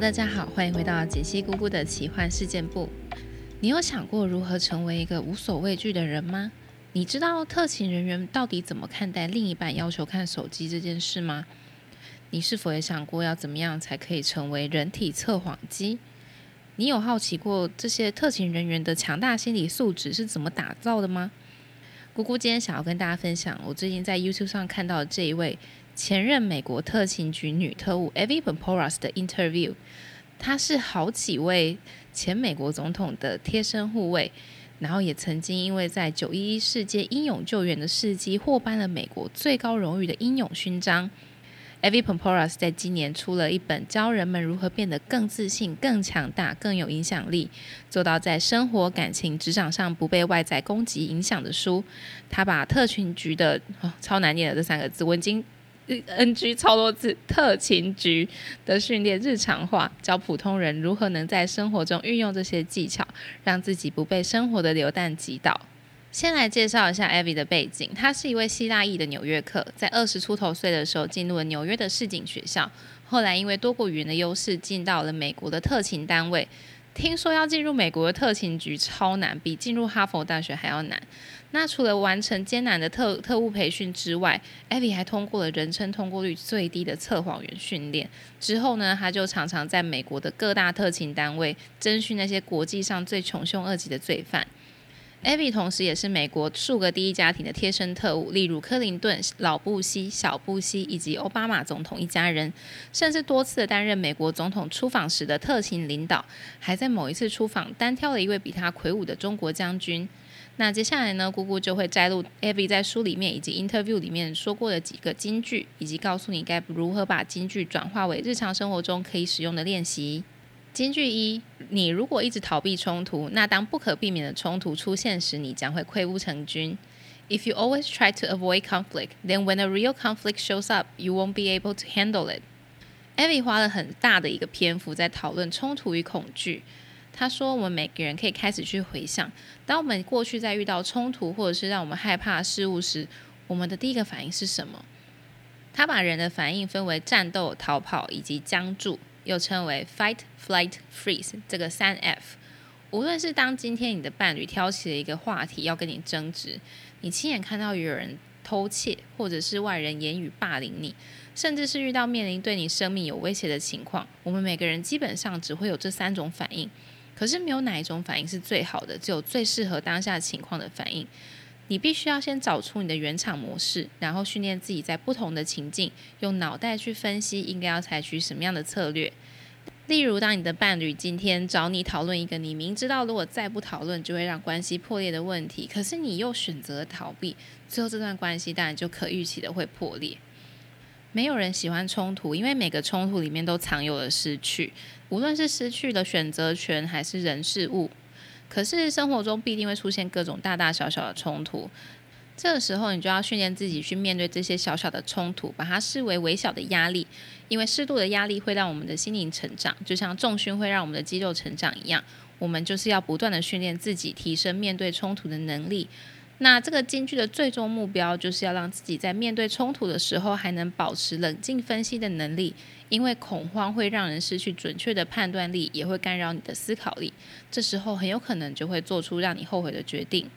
大家好，欢迎回到解析姑姑的奇幻事件部。你有想过如何成为一个无所畏惧的人吗？你知道特勤人员到底怎么看待另一半要求看手机这件事吗？你是否也想过要怎么样才可以成为人体测谎机？你有好奇过这些特勤人员的强大心理素质是怎么打造的吗？姑姑今天想要跟大家分享，我最近在 YouTube 上看到的这一位前任美国特勤局女特务 Evie Pamporas 的 interview。她是好几位前美国总统的贴身护卫，然后也曾经因为在九一一事件英勇救援的事迹获颁了美国最高荣誉的英勇勋章。Evie Pamporas 在今年出了一本教人们如何变得更自信、更强大、更有影响力，做到在生活、感情、职场上不被外在攻击影响的书。他把特勤局的超难念的这三个字，我已经 NG 超多字，特勤局的训练日常化，教普通人如何能在生活中运用这些技巧，让自己不被生活的流弹击倒。先来介绍一下 Evie 的背景，他是一位希腊裔的纽约客，在二十出头岁的时候进入了纽约的市井学校，后来因为多国语言的优势进到了美国的特勤单位。听说要进入美国的特勤局超难，比进入哈佛大学还要难。那除了完成艰难的特特务培训之外艾比还通过了人称通过率最低的测谎员训练。之后呢，他就常常在美国的各大特勤单位征询那些国际上最穷凶恶极的罪犯。Evie 同时也是美国数个第一家庭的贴身特务，例如克林顿、老布希、小布希以及奥巴马总统一家人，甚至多次担任美国总统出访时的特勤领导，还在某一次出访单挑了一位比他魁梧的中国将军。那接下来呢，姑姑就会摘录 Evie 在书里面以及 interview 里面说过的几个金句，以及告诉你该如何把金句转化为日常生活中可以使用的练习。金句一：你如果一直逃避冲突，那当不可避免的冲突出现时，你将会溃不成军。If you always try to avoid conflict, then when a real conflict shows up, you won't be able to handle it. Evie 花了很大的一个篇幅在讨论冲突与恐惧。他说，我们每个人可以开始去回想，当我们过去在遇到冲突或者是让我们害怕的事物时，我们的第一个反应是什么？他把人的反应分为战斗、逃跑以及僵住。又称为 fight, flight, freeze 这个三 F。无论是当今天你的伴侣挑起了一个话题要跟你争执，你亲眼看到有人偷窃，或者是外人言语霸凌你，甚至是遇到面临对你生命有威胁的情况，我们每个人基本上只会有这三种反应。可是没有哪一种反应是最好的，只有最适合当下情况的反应。你必须要先找出你的原厂模式，然后训练自己在不同的情境用脑袋去分析应该要采取什么样的策略。例如，当你的伴侣今天找你讨论一个你明知道如果再不讨论就会让关系破裂的问题，可是你又选择逃避，最后这段关系当然就可预期的会破裂。没有人喜欢冲突，因为每个冲突里面都藏有了失去，无论是失去了选择权还是人事物。可是生活中必定会出现各种大大小小的冲突，这个时候你就要训练自己去面对这些小小的冲突，把它视为微小的压力，因为适度的压力会让我们的心灵成长，就像重训会让我们的肌肉成长一样。我们就是要不断的训练自己，提升面对冲突的能力。那这个京剧的最终目标，就是要让自己在面对冲突的时候，还能保持冷静分析的能力。因为恐慌会让人失去准确的判断力，也会干扰你的思考力。这时候很有可能就会做出让你后悔的决定。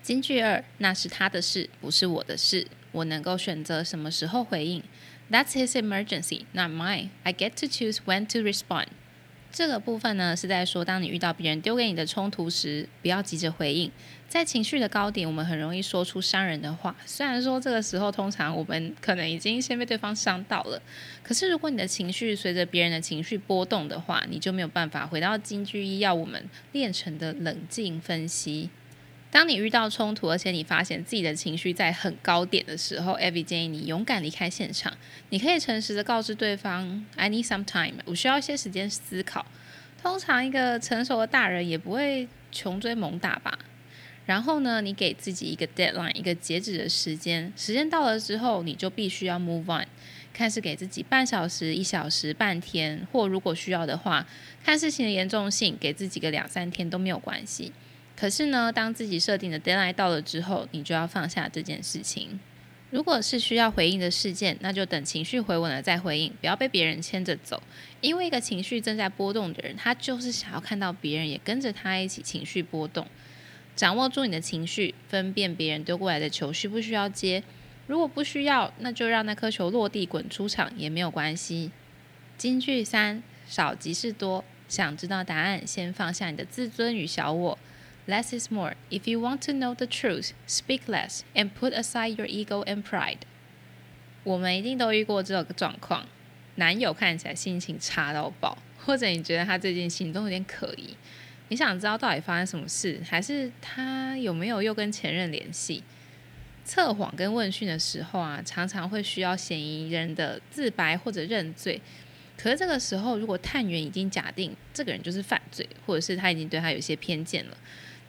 金句二，那是他的事，不是我的事。我能够选择什么时候回应。That's his emergency, not mine. I get to choose when to respond. 这个部分呢，是在说，当你遇到别人丢给你的冲突时，不要急着回应。在情绪的高点，我们很容易说出伤人的话。虽然说这个时候，通常我们可能已经先被对方伤到了，可是如果你的情绪随着别人的情绪波动的话，你就没有办法回到金句一要我们练成的冷静分析。当你遇到冲突，而且你发现自己的情绪在很高点的时候，Evie 建议你勇敢离开现场。你可以诚实的告知对方：“I need some time，我需要一些时间思考。”通常一个成熟的大人也不会穷追猛打吧。然后呢，你给自己一个 deadline，一个截止的时间。时间到了之后，你就必须要 move on。看是给自己半小时、一小时、半天，或如果需要的话，看事情的严重性，给自己个两三天都没有关系。可是呢，当自己设定的 deadline 到了之后，你就要放下这件事情。如果是需要回应的事件，那就等情绪回稳了再回应，不要被别人牵着走。因为一个情绪正在波动的人，他就是想要看到别人也跟着他一起情绪波动。掌握住你的情绪，分辨别人丢过来的球需不需要接。如果不需要，那就让那颗球落地滚出场也没有关系。金句三：少即是多。想知道答案，先放下你的自尊与小我。Less is more. If you want to know the truth, speak less and put aside your ego and pride. 我们一定都遇过这个状况：男友看起来心情差到爆，或者你觉得他最近行动有点可疑，你想知道到底发生什么事，还是他有没有又跟前任联系？测谎跟问讯的时候啊，常常会需要嫌疑人的自白或者认罪。可是这个时候，如果探员已经假定这个人就是犯罪，或者是他已经对他有些偏见了。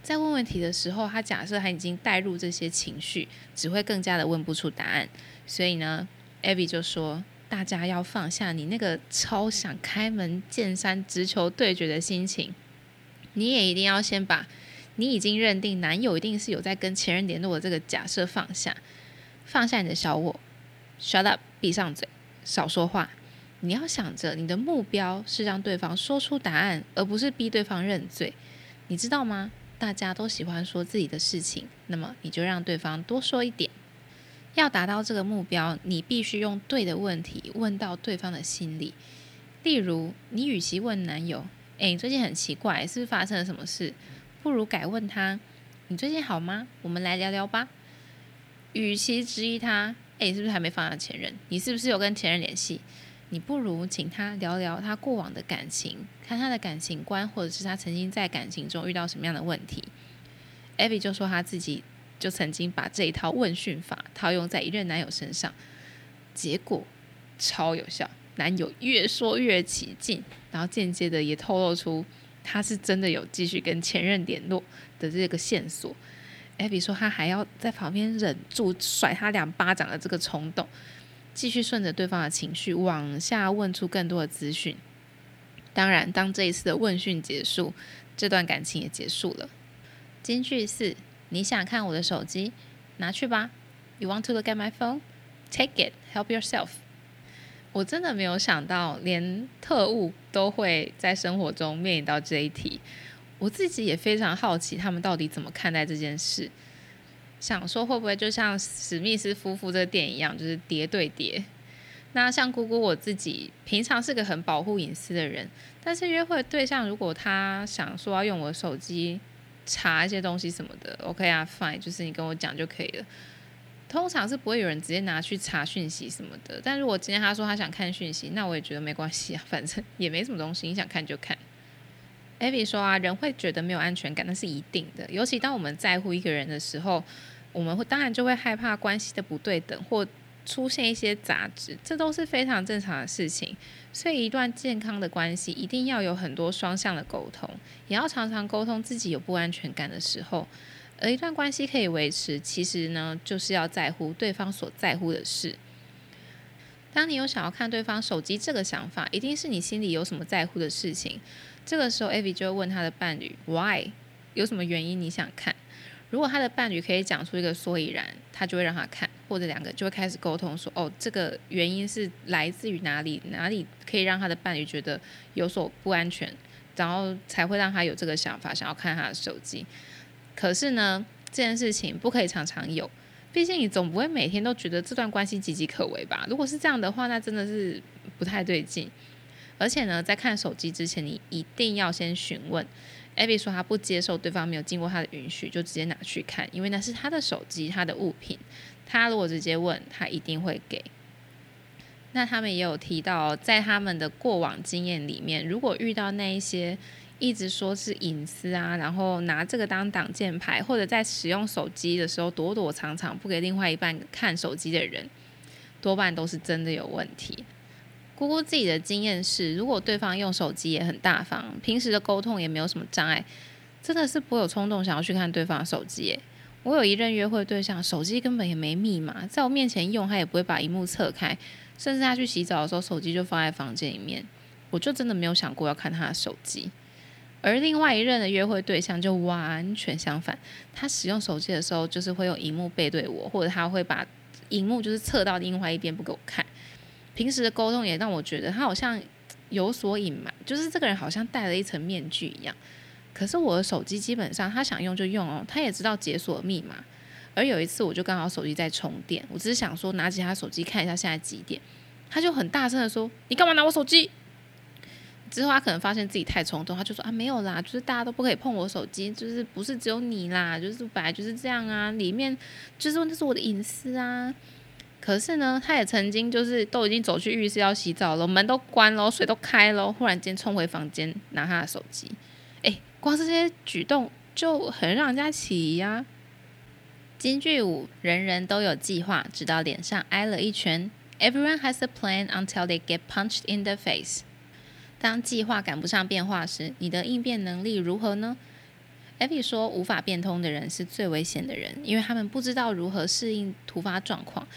在问问题的时候，他假设他已经带入这些情绪，只会更加的问不出答案。所以呢，Abby 就说：“大家要放下你那个超想开门见山直球对决的心情，你也一定要先把你已经认定男友一定是有在跟前任联络的这个假设放下，放下你的小我，shut up，闭上嘴，少说话。你要想着你的目标是让对方说出答案，而不是逼对方认罪，你知道吗？”大家都喜欢说自己的事情，那么你就让对方多说一点。要达到这个目标，你必须用对的问题问到对方的心里。例如，你与其问男友：“诶，你最近很奇怪，是不是发生了什么事？”不如改问他：“你最近好吗？我们来聊聊吧。”与其质疑他：“诶，是不是还没放下前任？你是不是有跟前任联系？”你不如请他聊聊他过往的感情，看他的感情观，或者是他曾经在感情中遇到什么样的问题。Abby 就说他自己就曾经把这一套问讯法套用在一任男友身上，结果超有效，男友越说越起劲，然后间接的也透露出他是真的有继续跟前任联络的这个线索。Abby 说他还要在旁边忍住甩他两巴掌的这个冲动。继续顺着对方的情绪往下问出更多的资讯。当然，当这一次的问讯结束，这段感情也结束了。金句四：你想看我的手机？拿去吧。You want to look at my phone? Take it. Help yourself. 我真的没有想到，连特务都会在生活中面临到这一题。我自己也非常好奇，他们到底怎么看待这件事。想说会不会就像史密斯夫妇这个电影一样，就是叠对叠？那像姑姑我自己平常是个很保护隐私的人，但是约会对象如果他想说要用我手机查一些东西什么的，OK 啊，Fine，就是你跟我讲就可以了。通常是不会有人直接拿去查讯息什么的。但如果今天他说他想看讯息，那我也觉得没关系啊，反正也没什么东西，你想看就看。Abby 说啊，人会觉得没有安全感，那是一定的，尤其当我们在乎一个人的时候。我们会当然就会害怕关系的不对等，或出现一些杂质，这都是非常正常的事情。所以，一段健康的关系一定要有很多双向的沟通，也要常常沟通自己有不安全感的时候。而一段关系可以维持，其实呢，就是要在乎对方所在乎的事。当你有想要看对方手机这个想法，一定是你心里有什么在乎的事情。这个时候，Avi 就会问他的伴侣：“Why？有什么原因你想看？”如果他的伴侣可以讲出一个所以然，他就会让他看，或者两个就会开始沟通，说哦，这个原因是来自于哪里，哪里可以让他的伴侣觉得有所不安全，然后才会让他有这个想法，想要看他的手机。可是呢，这件事情不可以常常有，毕竟你总不会每天都觉得这段关系岌岌可危吧？如果是这样的话，那真的是不太对劲。而且呢，在看手机之前，你一定要先询问。Abby 说：“他不接受对方没有经过他的允许就直接拿去看，因为那是他的手机，他的物品。他如果直接问，他一定会给。那他们也有提到，在他们的过往经验里面，如果遇到那一些一直说是隐私啊，然后拿这个当挡箭牌，或者在使用手机的时候躲躲藏藏不给另外一半看手机的人，多半都是真的有问题。”姑姑自己的经验是，如果对方用手机也很大方，平时的沟通也没有什么障碍，真的是不会有冲动想要去看对方的手机。我有一任约会对象，手机根本也没密码，在我面前用，他也不会把荧幕侧开，甚至他去洗澡的时候，手机就放在房间里面，我就真的没有想过要看他的手机。而另外一任的约会对象就完全相反，他使用手机的时候，就是会用荧幕背对我，或者他会把。荧幕就是侧到另外一边不给我看。平时的沟通也让我觉得他好像有所隐瞒，就是这个人好像戴了一层面具一样。可是我的手机基本上他想用就用哦，他也知道解锁密码。而有一次我就刚好手机在充电，我只是想说拿起他手机看一下现在几点，他就很大声的说：“你干嘛拿我手机？”之后他可能发现自己太冲动，他就说：“啊没有啦，就是大家都不可以碰我手机，就是不是只有你啦，就是本来就是这样啊，里面就是那是我的隐私啊。”可是呢，他也曾经就是都已经走去浴室要洗澡了，门都关了，水都开了，忽然间冲回房间拿他的手机。哎，光是这些举动就很让人家起疑呀。金句五：人人都有计划，直到脸上挨了一拳。Everyone has a plan until they get punched in the face。当计划赶不上变化时，你的应变能力如何呢艾比说，无法变通的人是最危险的人，因为他们不知道如何适应突发状况。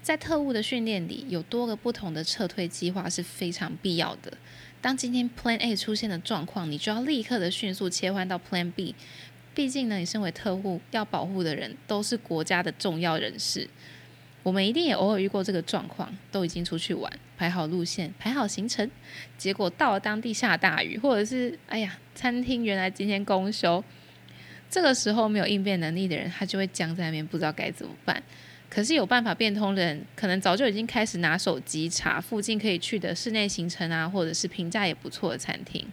在特务的训练里，有多个不同的撤退计划是非常必要的。当今天 Plan A 出现的状况，你就要立刻的迅速切换到 Plan B。毕竟呢，你身为特务，要保护的人都是国家的重要人士。我们一定也偶尔遇过这个状况，都已经出去玩，排好路线，排好行程，结果到了当地下大雨，或者是哎呀，餐厅原来今天公休。这个时候没有应变能力的人，他就会僵在那边，不知道该怎么办。可是有办法变通的人，可能早就已经开始拿手机查附近可以去的室内行程啊，或者是评价也不错的餐厅。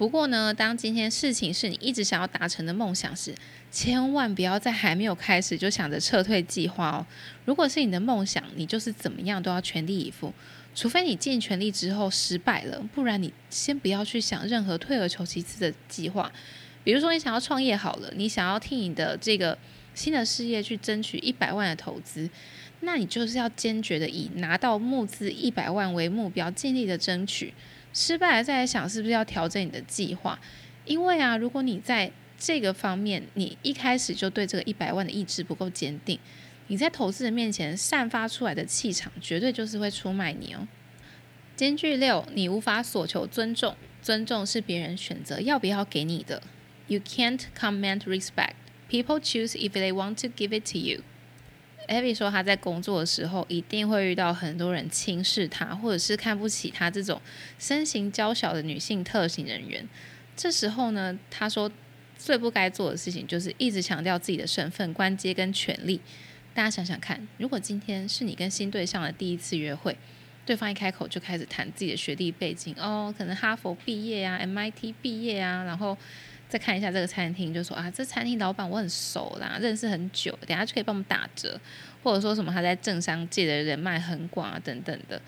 不过呢，当今天事情是你一直想要达成的梦想时，千万不要在还没有开始就想着撤退计划哦。如果是你的梦想，你就是怎么样都要全力以赴，除非你尽全力之后失败了，不然你先不要去想任何退而求其次的计划。比如说你想要创业好了，你想要替你的这个。新的事业去争取一百万的投资，那你就是要坚决的以拿到募资一百万为目标，尽力的争取。失败了再来想是不是要调整你的计划，因为啊，如果你在这个方面你一开始就对这个一百万的意志不够坚定，你在投资人面前散发出来的气场，绝对就是会出卖你哦。间距六，你无法索求尊重，尊重是别人选择要不要给你的。You can't command respect. People choose if they want to give it to you. Abby 说，他在工作的时候一定会遇到很多人轻视他，或者是看不起他这种身形娇小的女性特型人员。这时候呢，他说最不该做的事情就是一直强调自己的身份、官阶跟权力。大家想想看，如果今天是你跟新对象的第一次约会，对方一开口就开始谈自己的学历背景，哦，可能哈佛毕业啊，MIT 毕业啊，然后。再看一下这个餐厅，就说啊，这餐厅老板我很熟啦，认识很久，等下就可以帮我们打折，或者说什么他在政商界的人脉很广啊，等等的。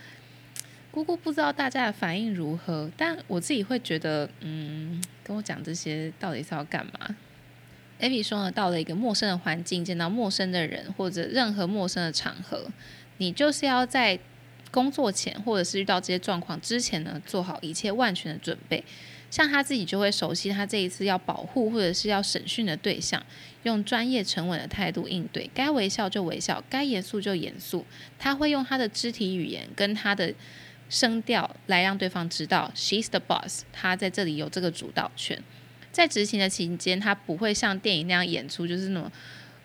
姑姑不知道大家的反应如何，但我自己会觉得，嗯，跟我讲这些到底是要干嘛？Abby 说呢，到了一个陌生的环境，见到陌生的人或者任何陌生的场合，你就是要在工作前或者是遇到这些状况之前呢，做好一切万全的准备。像他自己就会熟悉他这一次要保护或者是要审讯的对象，用专业沉稳的态度应对，该微笑就微笑，该严肃就严肃。他会用他的肢体语言跟他的声调来让对方知道，she's the boss，他在这里有这个主导权。在执行的期间，他不会像电影那样演出，就是那种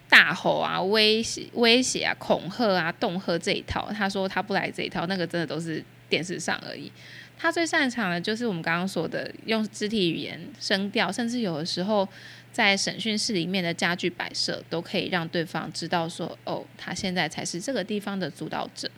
大吼啊、威胁、威胁啊、恐吓啊、恫吓这一套。他说他不来这一套，那个真的都是电视上而已。他最擅长的就是我们刚刚说的，用肢体语言、声调，甚至有的时候在审讯室里面的家具摆设，都可以让对方知道说，哦，他现在才是这个地方的主导者。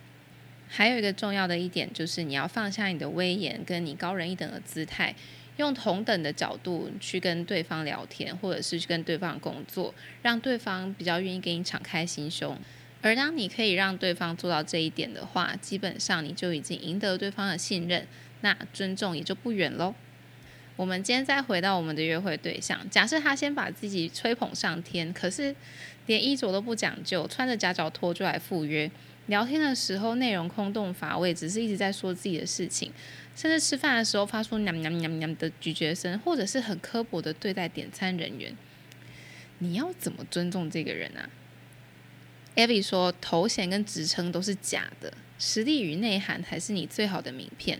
还有一个重要的一点就是，你要放下你的威严，跟你高人一等的姿态，用同等的角度去跟对方聊天，或者是去跟对方工作，让对方比较愿意给你敞开心胸。而当你可以让对方做到这一点的话，基本上你就已经赢得对方的信任。那尊重也就不远喽。我们今天再回到我们的约会对象，假设他先把自己吹捧上天，可是连衣着都不讲究，穿着夹脚拖就来赴约。聊天的时候内容空洞乏味，只是一直在说自己的事情，甚至吃饭的时候发出“娘娘娘娘”的咀嚼声，或者是很刻薄的对待点餐人员。你要怎么尊重这个人啊？Evie 说，头衔跟职称都是假的，实力与内涵才是你最好的名片。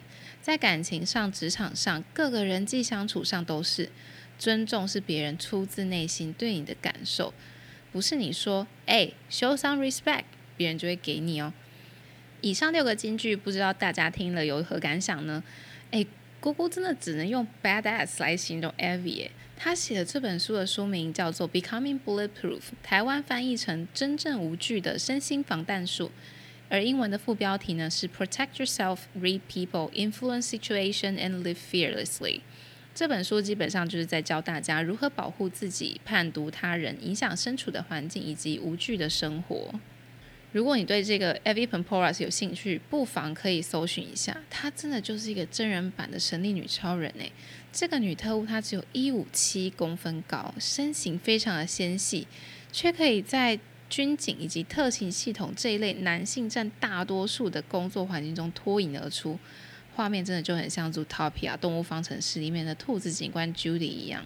在感情上、职场上、各个人际相处上，都是尊重是别人出自内心对你的感受，不是你说“哎，show some respect”，别人就会给你哦。以上六个金句，不知道大家听了有何感想呢？诶，姑姑真的只能用 badass 来形容 Evie。他写的这本书的书名叫做《Becoming Bulletproof》，台湾翻译成“真正无惧的身心防弹术”，而英文的副标题呢是 “Protect Yourself, Read People, Influence Situation, and Live Fearlessly”。这本书基本上就是在教大家如何保护自己、判读他人、影响身处的环境以及无惧的生活。如果你对这个 Evie Pamporas 有兴趣，不妨可以搜寻一下。她真的就是一个真人版的神力女超人诶。这个女特务她只有一五七公分高，身形非常的纤细，却可以在军警以及特勤系统这一类男性占大多数的工作环境中脱颖而出。画面真的就很像《Zootopia》动物方程式里面的兔子警官 Judy 一样。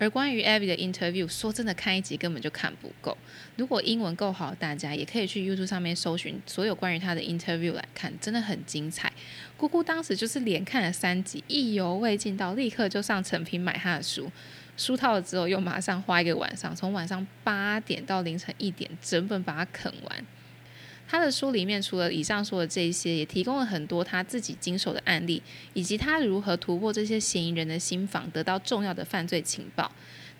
而关于 Abby 的 interview，说真的，看一集根本就看不够。如果英文够好，大家也可以去 YouTube 上面搜寻所有关于他的 interview 来看，真的很精彩。姑姑当时就是连看了三集，意犹未尽，到立刻就上成品买他的书。书套了之后，又马上花一个晚上，从晚上八点到凌晨一点，整本把它啃完。他的书里面除了以上说的这些，也提供了很多他自己经手的案例，以及他如何突破这些嫌疑人的心防，得到重要的犯罪情报。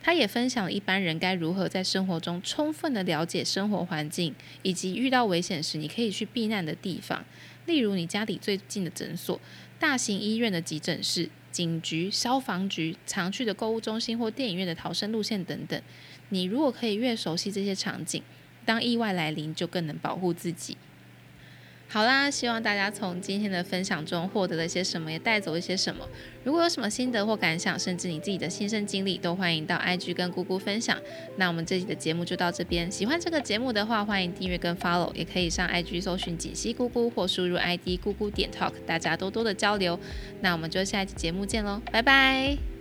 他也分享了一般人该如何在生活中充分的了解生活环境，以及遇到危险时你可以去避难的地方，例如你家里最近的诊所、大型医院的急诊室、警局、消防局、常去的购物中心或电影院的逃生路线等等。你如果可以越熟悉这些场景，当意外来临，就更能保护自己。好啦，希望大家从今天的分享中获得了些什么，也带走一些什么。如果有什么心得或感想，甚至你自己的亲身经历，都欢迎到 IG 跟姑姑分享。那我们这期的节目就到这边。喜欢这个节目的话，欢迎订阅跟 follow，也可以上 IG 搜寻锦溪姑姑或输入 ID 姑姑点 talk，大家多多的交流。那我们就下一期节目见喽，拜拜。